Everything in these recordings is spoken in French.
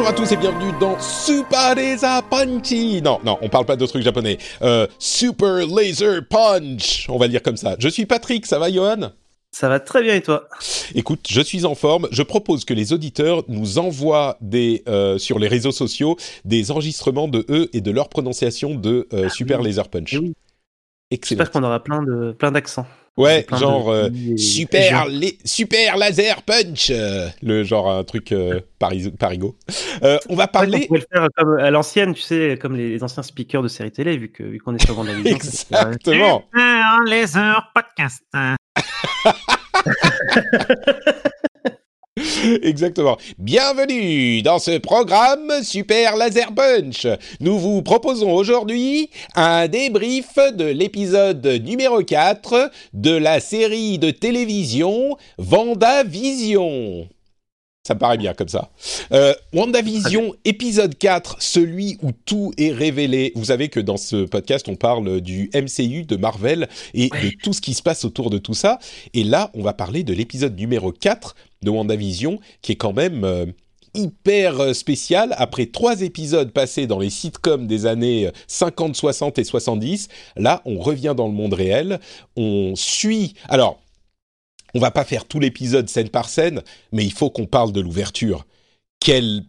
Bonjour à tous et bienvenue dans Super Laser Punchy. Non, non, on parle pas de trucs japonais. Euh, Super Laser Punch. On va le dire comme ça. Je suis Patrick, ça va Johan? Ça va très bien et toi? Écoute, je suis en forme. Je propose que les auditeurs nous envoient des euh, sur les réseaux sociaux des enregistrements de eux et de leur prononciation de euh, Super Laser Punch. Eh oui. Excellent. J'espère qu'on aura plein de plein d'accents. Ouais, genre euh, et super les super laser punch, euh, le genre un truc euh, paris, parigo. Euh, on va Ouais, parler on pourrait le faire comme à l'ancienne, tu sais, comme les, les anciens speakers de séries télé, vu que vu qu'on est sur Vendavision. exactement. les heures podcast. Exactement. Bienvenue dans ce programme Super Laser Punch. Nous vous proposons aujourd'hui un débrief de l'épisode numéro 4 de la série de télévision Vendavision. Ça me paraît bien comme ça. Euh, WandaVision, épisode 4, celui où tout est révélé. Vous savez que dans ce podcast, on parle du MCU, de Marvel et de tout ce qui se passe autour de tout ça. Et là, on va parler de l'épisode numéro 4 de WandaVision, qui est quand même euh, hyper euh, spécial. Après trois épisodes passés dans les sitcoms des années euh, 50, 60 et 70, là, on revient dans le monde réel. On suit... Alors, on va pas faire tout l'épisode scène par scène, mais il faut qu'on parle de l'ouverture. Quel...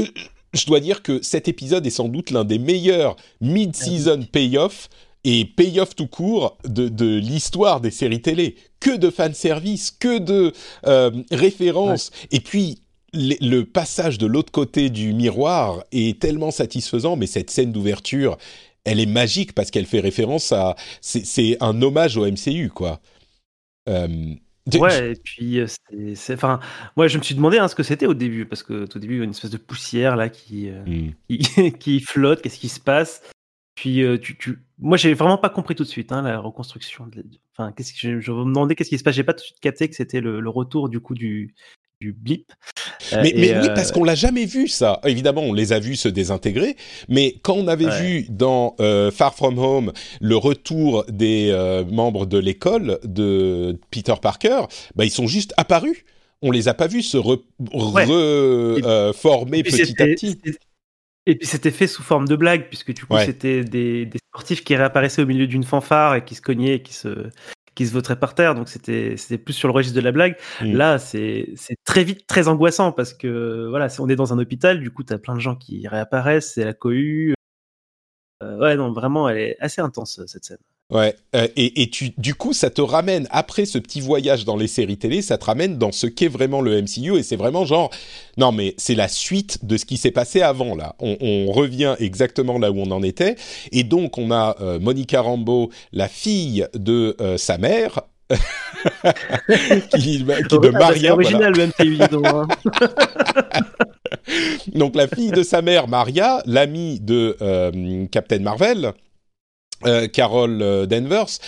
Euh, Je dois dire que cet épisode est sans doute l'un des meilleurs mid-season payoff et payoff tout court de, de l'histoire des séries télé. Que de fanservice, que de euh, références. Et puis, le, le passage de l'autre côté du miroir est tellement satisfaisant, mais cette scène d'ouverture, elle est magique parce qu'elle fait référence à... C'est c'est un hommage au MCU, quoi. Euh, Ouais, et puis euh, c'est, enfin, moi je me suis demandé hein, ce que c'était au début, parce que au début il y a une espèce de poussière là qui euh, Hmm. qui, qui flotte, qu'est-ce qui se passe? Puis euh, tu, tu, moi j'ai vraiment pas compris tout de suite hein, la reconstruction. De... Enfin, qu'est-ce que je, je me demandais qu'est-ce qui se passe. J'ai pas tout de suite capté que c'était le, le retour du coup du du blip. Euh, Mais, oui, euh, parce qu'on l'a jamais vu ça. Évidemment, on les a vus se désintégrer, mais quand on avait Ouais. vu dans euh, Far From Home le retour des membres de l'école de Peter Parker, bah, ils sont juste apparus. On les a pas vus se re- Ouais. re- Et- euh, former et puis petit à petit. Et puis c'était fait sous forme de blague, puisque du coup Ouais. c'était des, des sportifs qui réapparaissaient au milieu d'une fanfare et qui se cognaient, et qui se qui se vautraient par terre. Donc c'était plus sur le registre de la blague. Mm. Là c'est très vite très angoissant parce que voilà, on est dans un hôpital, du coup t'as plein de gens qui réapparaissent, c'est la cohue. Euh, ouais non vraiment elle est assez intense cette scène. Ouais, euh, et, et tu, du coup, ça te ramène, après ce petit voyage dans les séries télé, ça te ramène dans ce qu'est vraiment le MCU, et c'est vraiment genre, non mais c'est la suite de ce qui s'est passé avant, là. On, on revient exactement là où on en était, et donc on a euh, Monica Rambeau, la fille de euh, sa mère, qui, qui de c'est Maria, voilà. original le MCU donc, hein. donc la fille de sa mère, Maria, l'amie de euh, Captain Marvel, euh, Carol euh, Danvers,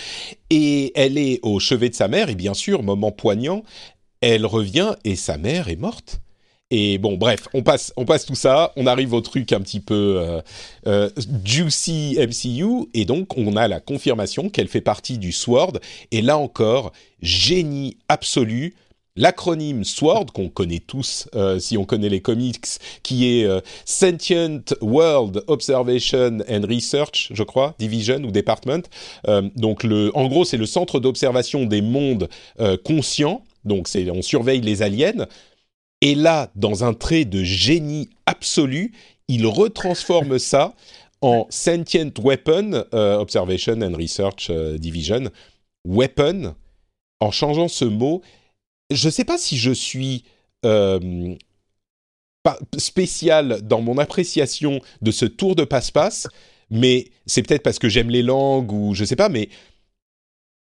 et elle est au chevet de sa mère, et bien sûr, moment poignant, elle revient et sa mère est morte. Et bon, bref, on passe, on passe tout ça, on arrive au truc un petit peu euh, euh, juicy MCU, et donc on a la confirmation qu'elle fait partie du SWORD, et là encore, génie absolu, l'acronyme SWORD, qu'on connaît tous euh, si on connaît les comics, qui est euh, Sentient World Observation and Research, je crois, Division ou Department. Euh, donc, le, en gros, c'est le centre d'observation des mondes conscients. Donc, on surveille les aliens. Et là, dans un trait de génie absolu, il retransforme ça en Sentient Weapon Observation and Research Division. Weapon, en changeant ce mot, je ne sais pas si je suis euh, spécial dans mon appréciation de ce tour de passe-passe, mais c'est peut-être parce que j'aime les langues ou je sais pas, mais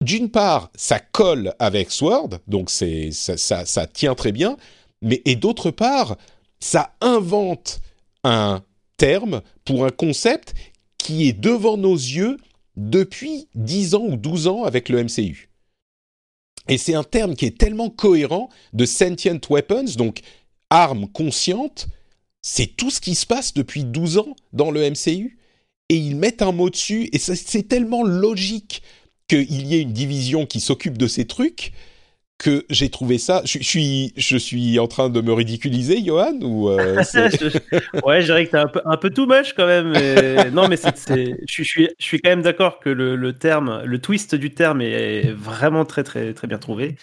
d'une part, ça colle avec Sword, donc ça, ça tient très bien, mais et d'autre part, ça invente un terme pour un concept qui est devant nos yeux depuis 10 ans ou 12 ans avec le MCU. Et c'est un terme qui est tellement cohérent de sentient weapons, donc armes conscientes, c'est tout ce qui se passe depuis 12 ans dans le MCU. Et ils mettent un mot dessus, et c'est tellement logique qu'il y ait une division qui s'occupe de ces trucs que j'ai trouvé ça. Je, je suis, je suis en train de me ridiculiser, Johan, ou euh, ouais, je dirais que t'es un peu, un peu too much quand même. mais- non, mais c'est, c'est- je, suis- je suis, quand même d'accord que le, le terme, le twist du terme est vraiment très, très, très bien trouvé.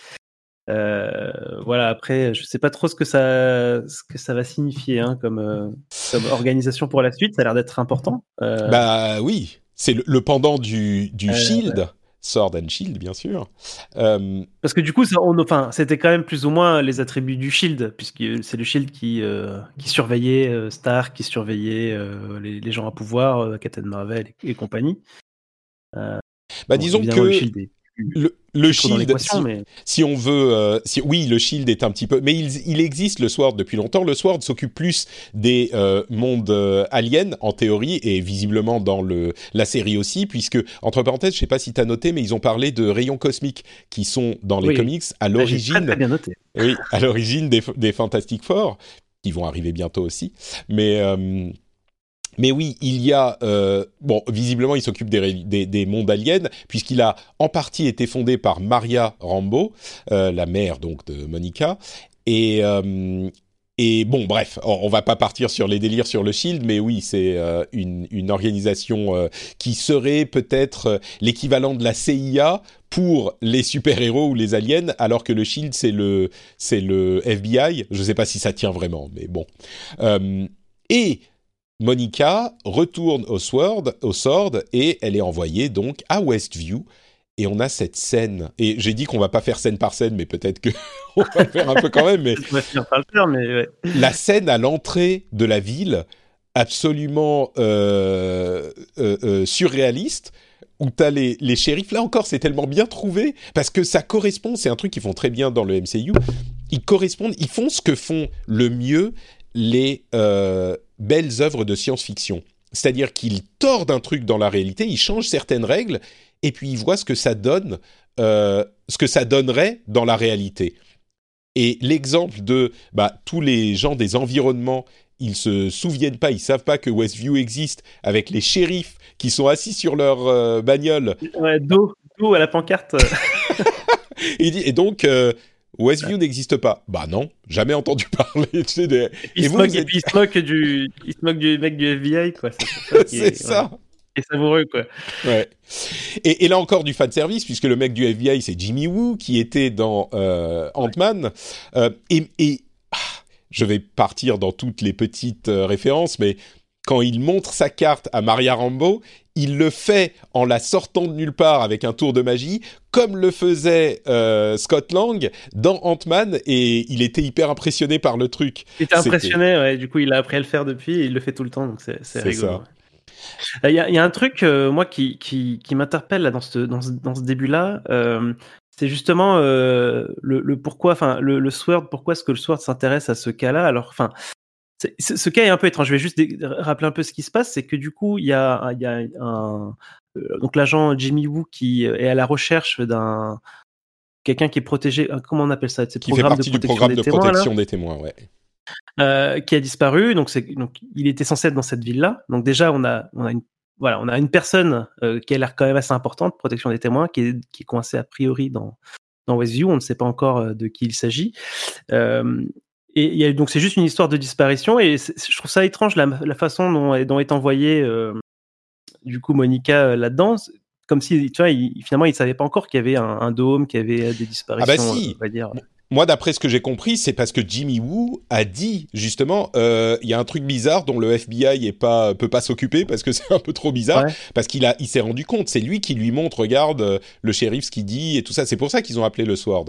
Euh, voilà, après, je sais pas trop ce que ça, ce que ça va signifier hein, comme, euh, comme organisation pour la suite. Ça a l'air d'être important. Bah oui, c'est le, le pendant du, du Shield, Sword and Shield, bien sûr. Euh, Parce que du coup, ça, on, enfin, c'était quand même plus ou moins les attributs du Shield, puisque c'est le Shield qui, euh, qui surveillait euh, Stark, qui surveillait euh, les, les gens à pouvoir, Captain Marvel et, et compagnie. bah disons que le Shield est le, Shield, si, mais si on veut, euh, si, oui, le Shield est un petit peu, mais il, il existe le Sword depuis longtemps. Le Sword s'occupe plus des euh, mondes euh, aliens en théorie et visiblement dans le la série aussi, puisque entre parenthèses, je sais pas si tu as noté, mais ils ont parlé de rayons cosmiques qui sont dans les Oui. comics à Ah, l'origine. très bien noté. Oui, à l'origine des, des Fantastic Four, qui vont arriver bientôt aussi. Mais, mais oui, il y a... euh, bon, visiblement, il s'occupe des, des, des mondes aliens, puisqu'il a en partie été fondé par Maria Rambo, euh, la mère donc de Monica. Et... euh, et bon, bref, on, on va pas partir sur les délires sur le Shield, mais oui, c'est euh, une, une organisation euh, qui serait peut-être euh, l'équivalent de la CIA pour les super-héros ou les aliens, alors que le Shield c'est le c'est le FBI. Je sais pas si ça tient vraiment, mais bon. Euh, et Monica retourne au Sword, au Sword et elle est envoyée donc à Westview. Et on a cette scène. Et j'ai dit qu'on va pas faire scène par scène, mais peut-être que on va faire un peu quand même. Mais mais ouais. la scène à l'entrée de la ville, absolument euh, euh, euh, surréaliste, où t'as les, les shérifs. Là encore, c'est tellement bien trouvé parce que ça correspond. C'est un truc qu'ils font très bien dans le MCU. Ils correspondent, ils font ce que font le mieux les belles œuvres de science-fiction. C'est-à-dire qu'ils tordent un truc dans la réalité, ils changent certaines règles et puis ils voient ce que ça donne, euh, ce que ça donnerait dans la réalité. Et l'exemple de bah, tous les gens des environnements, ils se souviennent pas, ils savent pas que Westview existe, avec les shérifs qui sont assis sur leur euh, bagnole. Ouais, dos, dos à la pancarte. et donc, euh, Westview n'existe pas. Bah non, jamais entendu parler. Tu sais, des- il, Et se vous, moque, vous et êtes- puis il se moque du, il se moque du mec du FBI, quoi. C'est ça est- ça. ouais, est savoureux, quoi. Ouais. Et, et là encore du fan service puisque le mec du FBI c'est Jimmy Woo qui était dans euh, Ant-Man Euh, et, et ah, je vais partir dans toutes les petites euh, références mais quand il montre sa carte à Maria Rambo il le fait en la sortant de nulle part avec un tour de magie comme le faisait euh, Scott Lang dans Ant-Man et il était hyper impressionné par le truc Il était impressionné, ouais. Du coup, il a appris à le faire depuis et il le fait tout le temps, donc c'est rigolo. ça. ouais. Euh, Il y, a- il y a un truc, euh, moi, qui, qui, qui m'interpelle là, dans ce, dans ce, dans ce début-là. euh, c'est justement euh, le, le pourquoi, enfin, le, le Sword, pourquoi est-ce que le Sword s'intéresse à ce cas-là Alors, enfin, ce cas est un peu étrange. Je vais juste rappeler un peu ce qui se passe. C'est que du coup, il y a, il y a un. euh, donc, l'agent Jimmy Woo qui est à la recherche d'un. Quelqu'un qui est protégé. euh, Comment on appelle ça C'est qui fait partie du programme de protection des témoins ouais euh, qui a disparu. Donc, il était censé être dans cette ville-là. Donc, déjà, on a, on a une, voilà, on a une personne euh, qui a l'air quand même assez importante, protection des témoins, qui est, qui est coincée a priori dans, dans Westview. On ne sait pas encore euh, de qui il s'agit. Euh, et il y a, donc, c'est juste une histoire de disparition. Et je trouve ça étrange la, la façon dont, est- dont est envoyée, euh, du coup, Monica euh, là-dedans. Comme si, tu vois, il- finalement, il ne savait pas encore qu'il y avait un, un dôme, qu'il y avait euh, des disparitions. Ah bah si. on va dire. Moi, d'après ce que j'ai compris, c'est parce que Jimmy Woo a dit justement, euh, il y a un truc bizarre dont le FBI est pas peut pas s'occuper parce que c'est un peu trop bizarre. Ouais. Parce qu'il a, il s'est rendu compte. C'est lui qui lui montre, regarde le shérif ce qu'il dit et tout ça. C'est pour ça qu'ils ont appelé le Sword.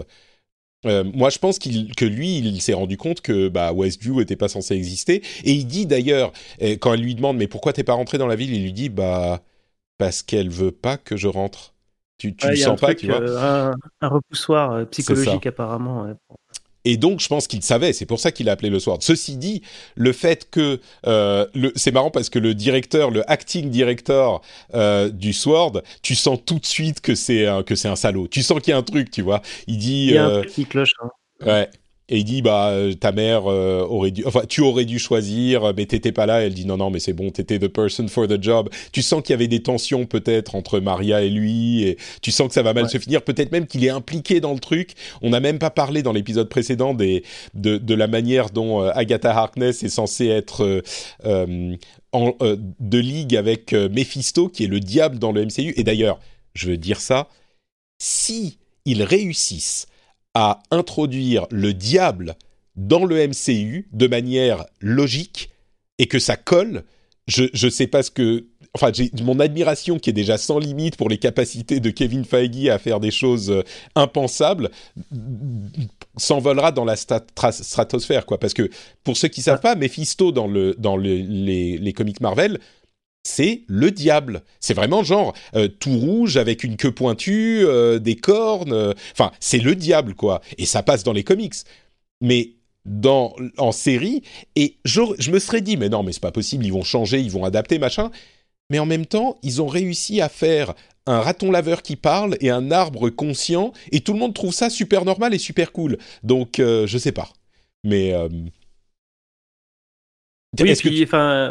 Euh, moi, je pense que lui, il s'est rendu compte que bah, Westview était pas censé exister. Et il dit d'ailleurs, euh, quand elle lui demande mais pourquoi t'es pas rentré dans la ville, il lui dit bah parce qu'elle veut pas que je rentre. Tu, tu Ouais, le sens pas, truc, tu vois euh, un, un repoussoir psychologique apparemment. ouais. Et donc, je pense qu'il savait. C'est pour ça qu'il a appelé le Sword. Ceci dit, le fait que euh, c'est marrant parce que le directeur, le acting director euh, du Sword, tu sens tout de suite que c'est un, que c'est un salaud. Tu sens qu'il y a un truc, tu vois. Il dit, Il y a un euh, truc qui cloche. hein. ouais. Et il dit bah euh, ta mère euh, aurait dû, enfin tu aurais dû choisir, mais t'étais pas là. Elle dit non non mais c'est bon, t'étais the person for the job. Tu sens qu'il y avait des tensions peut-être entre Maria et lui, et tu sens que ça va mal Ouais. se finir. Peut-être même qu'il est impliqué dans le truc. On n'a même pas parlé dans l'épisode précédent des de, de la manière dont euh, Agatha Harkness est censée être euh, euh, en, de ligue avec Mephisto, qui est le diable dans le MCU. Et d'ailleurs, je veux dire ça, si ils réussissent à introduire le diable dans le MCU de manière logique et que ça colle, je je sais pas ce que enfin j'ai mon admiration qui est déjà sans limite pour les capacités de Kevin Feige à faire des choses euh, impensables s'envolera dans la stratosphère quoi. Parce que pour ceux qui savent pas Mephisto dans le dans le- les les comics Marvel c'est le diable. C'est vraiment genre euh, tout rouge avec une queue pointue, euh, des cornes. euh, Enfin, c'est le diable quoi. Et ça passe dans les comics. Mais dans en série, et je, me serais dit mais non mais c'est pas possible, ils vont changer, ils vont adapter machin. Mais en même temps, ils ont réussi à faire un raton laveur qui parle et un arbre conscient, et tout le monde trouve ça super normal et super cool. Donc je sais pas. Mais Oui,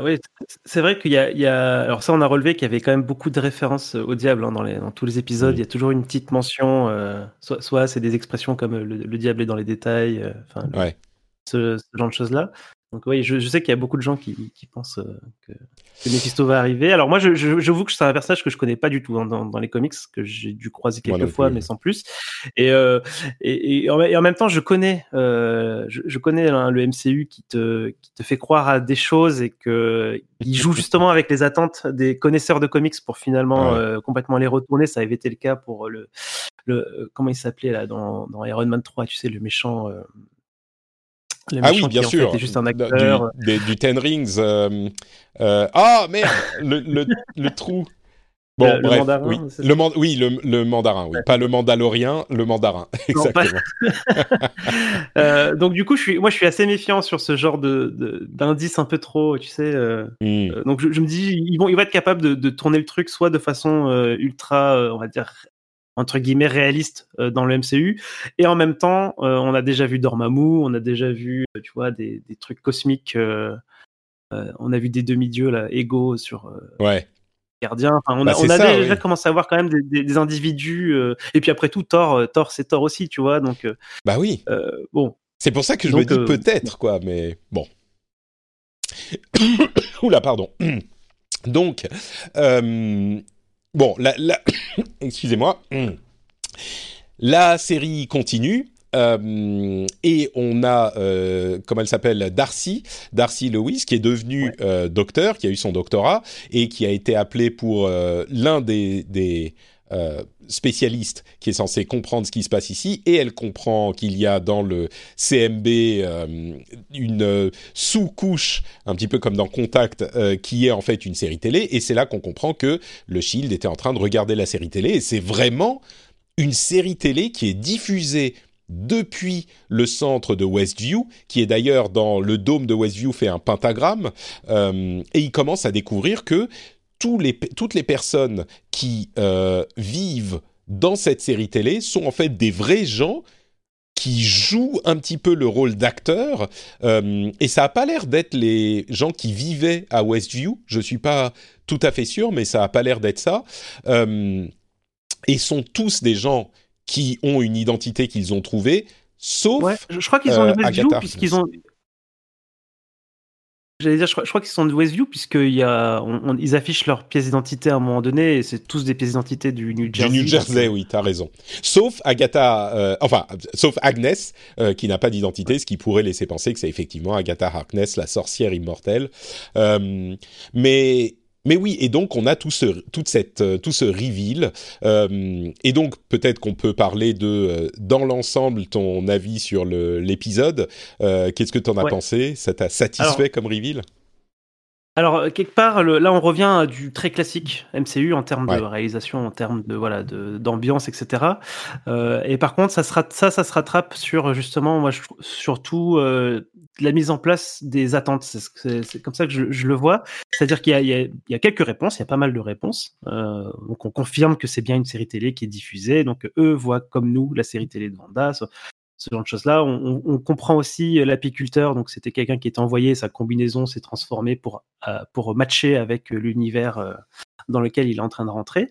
ouais, c'est vrai qu'il y a, il y a, alors ça, on a relevé qu'il y avait quand même beaucoup de références au diable hein, dans, les, dans tous les épisodes. Oui. Il y a toujours une petite mention, euh, soit, soit c'est des expressions comme euh, le, le diable est dans les détails, euh, enfin, Ouais. ce, ce genre de choses-là. Donc oui, je, je sais qu'il y a beaucoup de gens qui, qui pensent euh, que, que Mephisto va arriver. Alors moi, je, je, j'avoue que c'est un personnage que je connais pas du tout hein, dans, dans les comics, que j'ai dû croiser quelques fois, mais sans plus. Et, euh, et, et, en, et en même temps, je connais, euh, je, connais hein, le MCU qui te, qui te fait croire à des choses et que il joue justement avec les attentes des connaisseurs de comics pour finalement Ouais. complètement les retourner. Ça avait été le cas pour le, le comment il s'appelait là dans, dans Iron Man 3, tu sais, le méchant. Le Ah oui, bien sûr. fait, juste un acteur. Du, des- du Ten Rings. euh, euh, Ah merde, le, le, le trou. Bon, Le- bref, mandarin, oui, le man- oui, le, mandarin, oui, pas le mandalorien, le mandarin, Non, pas- exactement. Euh, donc du coup, je suis, moi, je suis assez méfiant sur ce genre de de- d'indices un peu trop, tu sais. Hmm. donc je, je me dis, ils vont, ils vont être capables de, de tourner le truc soit de façon ultra, on va dire entre guillemets réaliste euh, dans le MCU, et en même temps, euh, on a déjà vu Dormammu, on a déjà vu, euh, tu vois, des, des trucs cosmiques. euh, on a vu des demi-dieux là, égaux sur Ouais, Gardien. Enfin, on Bah, a, c'est on a ça, déjà oui. commencé à voir quand même des, des- des individus. et puis après tout, Thor, Thor, c'est Thor aussi, tu vois. Donc bah oui. bon, C'est pour ça que je Donc, me dis peut-être, quoi, mais bon. Oula, pardon. Donc, euh, bon, la, la- excusez-moi. La série continue. euh, et on a, euh, comment elle s'appelle, Darcy, Darcy Lewis, qui est devenue euh, docteur, qui a eu son doctorat et qui a été appelé pour l'un des, des euh, spécialistes qui est censé comprendre ce qui se passe ici. Et elle comprend qu'il y a dans le CMB euh, une euh, sous-couche, un petit peu comme dans Contact, qui est en fait une série télé. Et c'est là qu'on comprend que le Shield était en train de regarder la série télé. Et c'est vraiment une série télé qui est diffusée depuis le centre de Westview, qui est d'ailleurs dans le dôme de Westview fait un pentagramme, et il commence à découvrir que tous les, toutes les personnes qui euh, vivent dans cette série télé sont en fait des vrais gens qui jouent un petit peu le rôle d'acteur, euh, et ça a pas l'air d'être les gens qui vivaient à Westview, je suis pas tout à fait sûr, mais ça a pas l'air d'être ça, euh, et sont tous des gens qui ont une identité qu'ils ont trouvée, sauf... ouais, je, crois qu'ils ont euh, Westview puisqu'ils ont. J'allais dire, je crois, je crois qu'ils sont de Westview puisqu'il y a, on- on- ils affichent leurs pièces d'identité à un moment donné et c'est tous des pièces d'identité du New Du Jersey. New donc, Jersey, oui, t'as raison. Sauf Agatha, euh, enfin, sauf Agnès, euh, qui n'a pas d'identité, ce qui pourrait laisser penser que c'est effectivement Agatha Harkness, la sorcière immortelle. Euh, mais mais oui, et donc on a tout ce, toute cette, euh, tout ce reveal. Euh, et donc peut-être qu'on peut parler de, euh, dans l'ensemble, ton avis sur l'épisode. Euh, Qu'est-ce que tu en as Ouais. pensé? Ça t'a satisfait Alors- comme reveal? Alors euh, quelque part, le- là on revient à du très classique MCU en termes Ouais. de réalisation, en termes de voilà de- d'ambiance, etc. Euh, et par contre, ça se ça, ça se rattrape sur justement, moi je surtout euh, la mise en place des attentes. C'est comme ça que je, je le vois. C'est-à-dire qu'il y a, il y, a, il y a quelques réponses, il y a pas mal de réponses. Euh, donc on confirme que c'est bien une série télé qui est diffusée. Donc eux voient comme nous la série télé de Vanda. Ce, genre de choses-là. On, on- comprend aussi euh, l'apiculteur. Donc c'était quelqu'un qui était envoyé, sa combinaison s'est transformée pour euh, pour matcher avec euh, l'univers dans lequel il est en train de rentrer.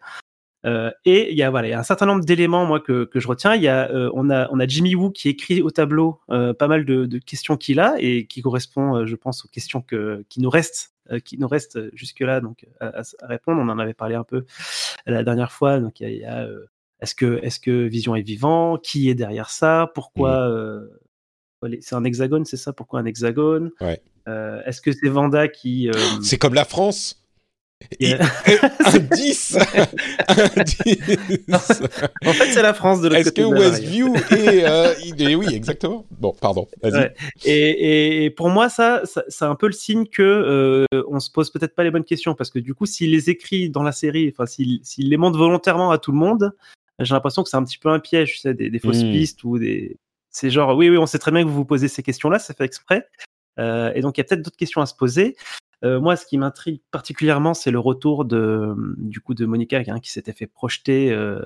Euh, et il y a voilà, il y a un certain nombre d'éléments moi que, que je retiens. Il y a on a on a Jimmy Woo qui écrit au tableau pas mal de, de questions qu'il a et qui correspond, je pense, aux questions que qui nous restent qui nous restent jusque là donc à, à- répondre. On en avait parlé un peu la dernière fois. Donc il y a, il y a, est-ce que est-ce que Vision est vivant? Qui est derrière ça? Pourquoi euh, les- c'est un hexagone C'est ça? Pourquoi un hexagone? Ouais. Euh, Est-ce que c'est Vanda qui euh, C'est comme la France? Et- Un 10 Un 10 En fait, c'est la France de l'autre Est-ce que. Westview est, euh, est- Oui, exactement. Bon, pardon. Ouais. Et, et- pour moi, ça, ça- c'est un peu le signe que euh, on se pose peut-être pas les bonnes questions parce que du coup, s'il les écrit dans la série, enfin, s'il s'il les montre volontairement à tout le monde, j'ai l'impression que c'est un petit peu un piège, tu sais, des, des fausses Mm. pistes ou des. C'est genre, oui, oui, on sait très bien que vous vous posez ces questions-là, ça fait exprès. Euh, et donc, il y a peut-être d'autres questions à se poser. Euh, moi, ce qui m'intrigue particulièrement, c'est le retour de, du coup, de Monica, hein, qui s'était fait projeter euh,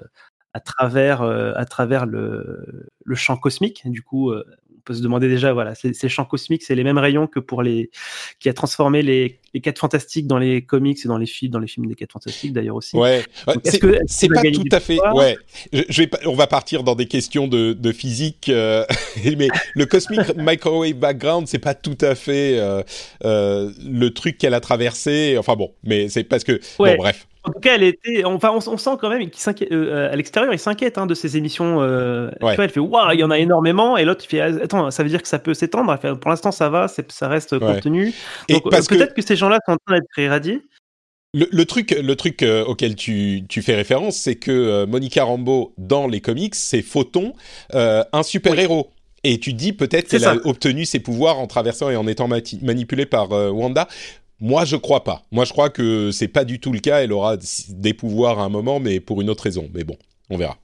à travers, à travers le, le champ cosmique. Du coup, on peut se demander déjà, voilà, ces, ces champs cosmiques, c'est les mêmes rayons que pour les, qui a transformé les, les quatre fantastiques dans les comics et dans les films, dans les films des quatre fantastiques d'ailleurs aussi. Ouais, c'est va pas tout à fait. Ouais, je, je vais pas, on va partir dans des questions de, de physique, euh, mais le cosmic microwave background, c'est pas tout à fait euh, euh, le truc qu'elle a traversé. Enfin bon, mais c'est parce que Ouais. bon, bref. En tout cas, elle était, enfin, on, on sent quand même qu'il s'inquiète, euh, à l'extérieur, il s'inquiète hein, de ces émissions. Euh, tu Ouais. vois, elle fait, waouh, il y en a énormément, et l'autre, il fait, ah, attends, ça veut dire que ça peut s'étendre? Pour l'instant, ça va, ça reste contenu. Donc, euh, que- peut-être que... ces gens-là sont en train d'être irradiés. Le, le truc, le truc euh, auquel tu, tu fais référence, c'est que euh, Monica Rambeau dans les comics, c'est Photon, euh, un super héros. Et tu dis peut-être qu'elle a obtenu ses pouvoirs en traversant et en étant manipulée par euh, Wanda. Moi, je crois pas. Moi, je crois que c'est pas du tout le cas. Elle aura des pouvoirs à un moment, mais pour une autre raison. Mais bon, on verra.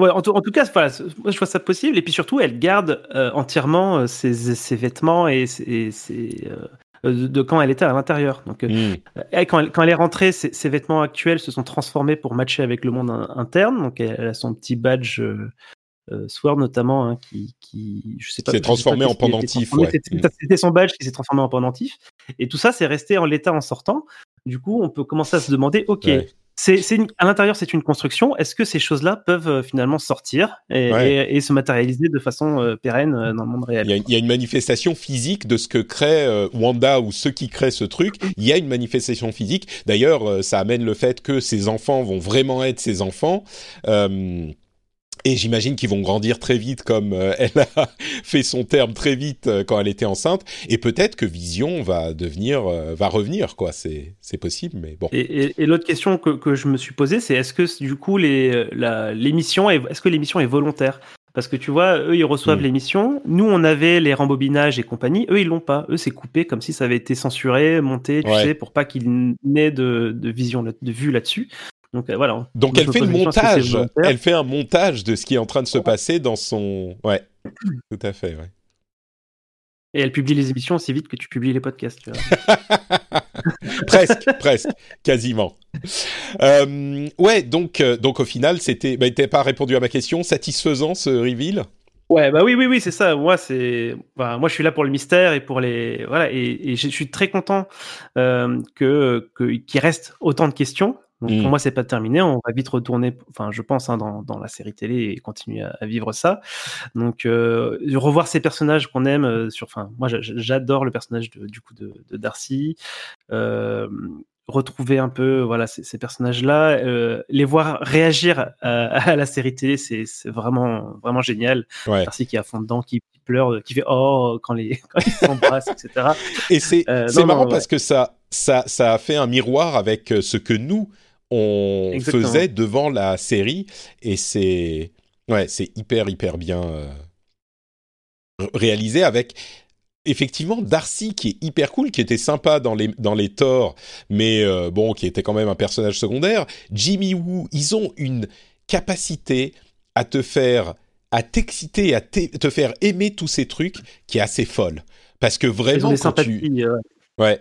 Ouais, en, tout, en tout cas, voilà, moi, je vois ça possible. Et puis surtout, elle garde euh, entièrement euh, ses, ses vêtements et ses, et ses, euh, de quand elle était à l'intérieur. Donc, Hmm. quand, elle, quand elle est rentrée, ses, vêtements actuels se sont transformés pour matcher avec le monde in- interne. Donc, elle a son petit badge euh, Sword notamment, hein, qui, qui, je sais pas, S'est transformé pas en pendentif, ouais. C'était son badge qui s'est transformé en pendentif. Et tout ça, c'est resté en l'état en sortant. Du coup, on peut commencer à se demander, ok, Ouais. c'est, à l'intérieur, c'est une construction. Est-ce que ces choses-là peuvent euh, finalement sortir et, Ouais. et- et se matérialiser de façon euh, pérenne euh, dans le monde réel? Il y, a, il y a une manifestation physique de ce que crée Wanda ou ceux qui créent ce truc. Il y a une manifestation physique. D'ailleurs, ça amène le fait que ces enfants vont vraiment être ses enfants. Euh, et j'imagine qu'ils vont grandir très vite, comme euh, elle a fait son terme très vite euh, quand elle était enceinte. Et peut-être que Vision va devenir, euh, va revenir, quoi. C'est, c'est possible, mais bon. Et, et- et l'autre question que, que je me suis posée, c'est est-ce que du coup les, la, l'émission est, est-ce que l'émission est volontaire? Parce que tu vois, eux ils reçoivent Mm. l'émission, nous on avait les rembobinages et compagnie, eux ils l'ont pas, eux c'est coupé comme si ça avait été censuré, monté, tu Ouais. sais, pour pas qu'il n'ait de, de vision, de vue là-dessus. Donc euh, voilà. Donc elle fait le montage. Elle un montage de ce qui est en train de se passer dans son. Ouais, tout à fait. Ouais. Et elle publie les émissions aussi vite que tu publies les podcasts. Tu vois. presque, presque, quasiment. Euh, ouais, donc, euh, donc au final, c'était. Bah, t'as pas répondu à ma question. Satisfaisant ce reveal? Ouais, bah oui, oui, oui, c'est ça. Moi, c'est, bah, moi, je suis là pour le mystère et pour les, voilà, et, et je suis très content euh, que que- qu'il reste autant de questions. Donc pour moi, c'est pas terminé. On va vite retourner, enfin, je pense, hein, dans, dans la série télé et continuer à, à vivre ça. Donc euh, revoir ces personnages qu'on aime. euh, sur, enfin, moi, j'a- j'adore le personnage de, du coup de, de Darcy. Euh, retrouver un peu voilà ces, ces personnages-là, euh, les voir réagir à, à la série télé, c'est vraiment vraiment génial. Ouais. Merci qui est à fond dedans, qui pleure, qui fait oh quand les quand ils s'embrassent, etc. Et c'est Euh, non, marrant parce que ça, ça, ça a fait un miroir avec ce que nous, on Exactement. faisait devant la série. Et c'est ouais, c'est hyper, hyper bien euh, réalisé avec effectivement Darcy qui est hyper cool, qui était sympa dans les, dans les torts, mais euh, bon, qui était quand même un personnage secondaire. Jimmy Woo, ils ont une capacité à te faire à t'exciter, à te faire aimer tous ces trucs qui est assez folle. Parce que vraiment, quand tu... euh, Ouais.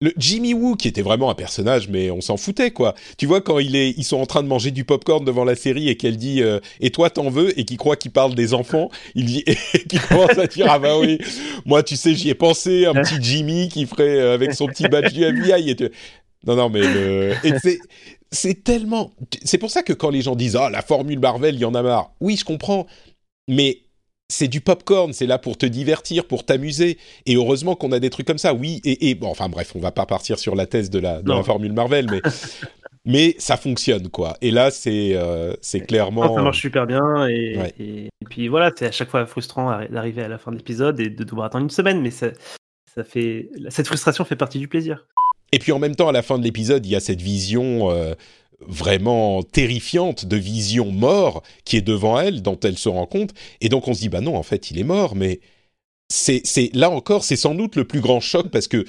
Le Jimmy Woo, qui était vraiment un personnage, mais on s'en foutait, quoi. Tu vois, quand il est, ils sont en train de manger du popcorn devant la série et qu'elle dit euh, Et toi, t'en veux? Et qu'il croit qu'il parle des enfants, il dit Et qu'il commence à dire Ah bah oui, moi, tu sais, j'y ai pensé, un petit Jimmy qui ferait euh, avec son petit badge du FBI. Et tu- Non, non, mais le. C'est. C'est tellement. C'est pour ça que quand les gens disent Ah, la formule Marvel, il y en a marre. Oui, je comprends. Mais c'est du popcorn, c'est là pour te divertir, pour t'amuser. Et heureusement qu'on a des trucs comme ça, oui. Et, et bon, enfin bref, on va pas partir sur la thèse de la, de Non. la formule Marvel, mais mais ça fonctionne quoi. Et là, c'est euh, c'est clairement. Ah, ça marche super bien et, Ouais. et, et puis voilà, c'est à chaque fois frustrant arri- d'arriver à la fin de l'épisode et de devoir attendre une semaine, mais ça, ça fait cette frustration fait partie du plaisir. Et puis en même temps, à la fin de l'épisode, il y a cette vision euh, vraiment terrifiante de vision mort qui est devant elle, dont elle se rend compte. Et donc on se dit bah non, en fait, il est mort. Mais c'est c'est là encore, c'est sans doute le plus grand choc parce que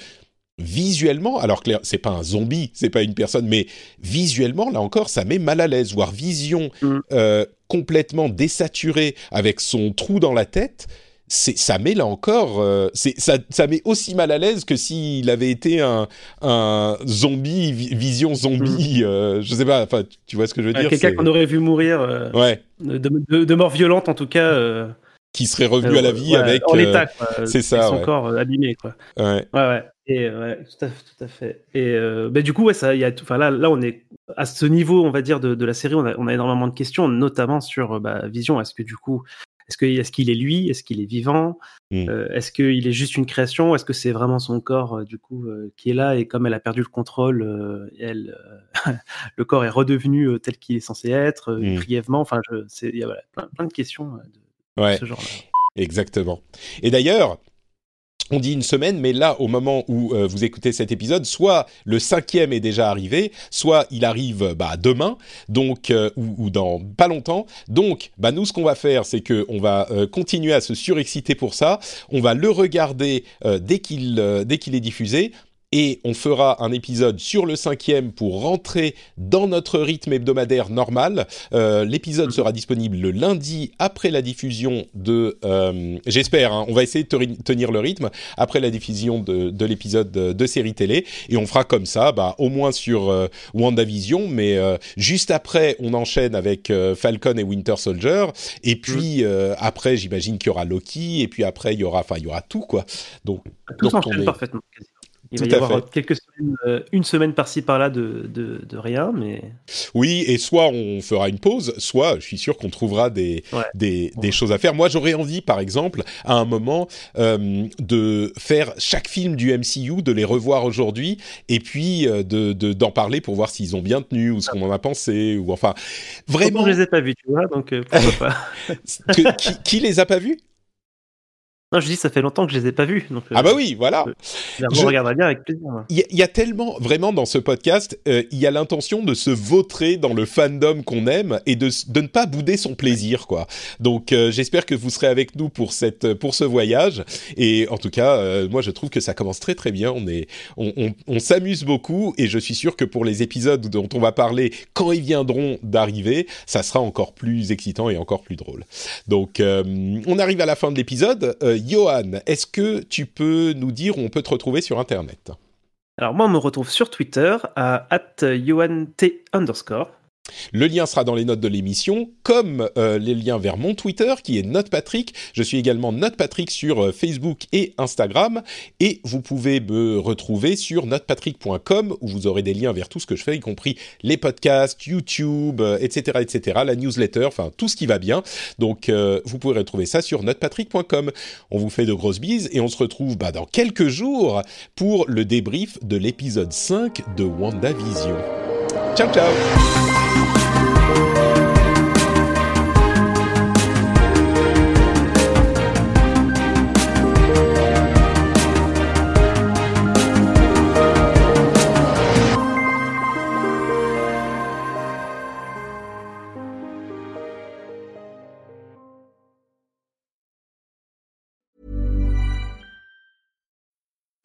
visuellement, alors clair, c'est pas un zombie, c'est pas une personne, mais visuellement, là encore, ça met mal à l'aise. Voir Vision Mm. euh, complètement désaturée avec son trou dans la tête, ça met là encore, euh, c'est ça, ça met aussi mal à l'aise que s'il avait été un, un zombie, vi- Vision zombie, euh, je sais pas, enfin, tu- vois ce que je veux Euh, dire Quelqu'un qu'on aurait vu mourir euh, Ouais, de, de- de mort violente en tout cas. euh, qui serait revenu à la vie ouais, avec. en euh, l'état, c'est ça, son ouais. corps euh, abîmé, quoi. ouais. Ouais. Et tout à fait, tout à fait. Et euh, bah, du coup, ouais, ça, il y a, tout- enfin là, là, on est à ce niveau, on va dire, de, de la série, on a, on a énormément de questions, notamment sur euh, bah, Vision. Est-ce que du coup, est-ce que est-ce qu'il est lui, est-ce qu'il est vivant, Mm. Euh, est-ce qu'il est juste une création, est-ce que c'est vraiment son corps euh, du coup euh, qui est là? Et comme elle a perdu le contrôle, elle, le corps est redevenu tel qu'il est censé être, euh, Mm. brièvement. Enfin, il y a voilà, plein, plein de questions de, Ouais. de ce genre-là. Exactement. Et d'ailleurs, on dit une semaine, mais là, au moment où euh, vous écoutez cet épisode, soit le cinquième est déjà arrivé, soit il arrive bah, demain, donc euh, ou, dans pas longtemps. Donc, bah, nous, ce qu'on va faire, c'est que on va euh, continuer à se surexciter pour ça. On va le regarder dès qu'il dès qu'il est diffusé. Et on fera un épisode sur le cinquième pour rentrer dans notre rythme hebdomadaire normal. Euh, L'épisode sera disponible le lundi après la diffusion de... euh, J'espère, hein, on va essayer de te- tenir le rythme après la diffusion de, de l'épisode de, de série télé. Et on fera comme ça, bah, au moins sur euh, WandaVision, mais euh, juste après, on enchaîne avec Falcon et Winter Soldier. Et puis euh, après, j'imagine qu'il y aura Loki. Et puis après, il y aura, enfin, il y aura tout, quoi. Donc, Tout donc, on est- parfaitement. Il Tout va y avoir fait. quelques semaines, euh, une semaine par-ci par-là de, de, de rien, mais Oui, et soit on fera une pause, soit je suis sûr qu'on trouvera des, Ouais. des, des choses à faire. Moi, j'aurais envie, par exemple, à un moment, euh, de faire chaque film du MCU, de les revoir aujourd'hui, et puis euh, de de- d'en parler pour voir s'ils ont bien tenu ou ce qu'on en a pensé, ou enfin, vraiment. Je les ai pas vus, tu vois, donc pourquoi pas. qui, qui les a pas vus? Non, je dis, ça fait longtemps que je les ai pas vus, donc euh, Ah bah oui, voilà. je les je- regarderai bien avec plaisir. Il y, a- il y a tellement, vraiment, dans ce podcast, euh, il y a l'intention de se vautrer dans le fandom qu'on aime et de, de ne pas bouder son plaisir, quoi. Donc, euh, j'espère que vous serez avec nous pour cette, pour ce voyage. Et en tout cas, euh, moi, je trouve que ça commence très très bien. On est, on, on, on s'amuse beaucoup et je suis sûr que pour les épisodes dont on va parler quand ils viendront d'arriver, ça sera encore plus excitant et encore plus drôle. Donc, euh, on arrive à la fin de l'épisode. Johan, est-ce que tu peux nous dire où on peut te retrouver sur Internet? Alors moi, on me retrouve sur Twitter à @yoant underscore. Le lien sera dans les notes de l'émission, comme euh, les liens vers mon Twitter qui est NotePatrick. Je suis également NotePatrick sur euh, Facebook et Instagram. Et vous pouvez me retrouver sur notepatrick.com où vous aurez des liens vers tout ce que je fais, y compris les podcasts, YouTube, etc., euh, etc., la newsletter, enfin tout ce qui va bien. Donc vous pouvez retrouver ça sur notepatrick.com. On vous fait de grosses bises et on se retrouve bah, dans quelques jours pour le débrief de l'épisode 5 de WandaVision. Ciao ciao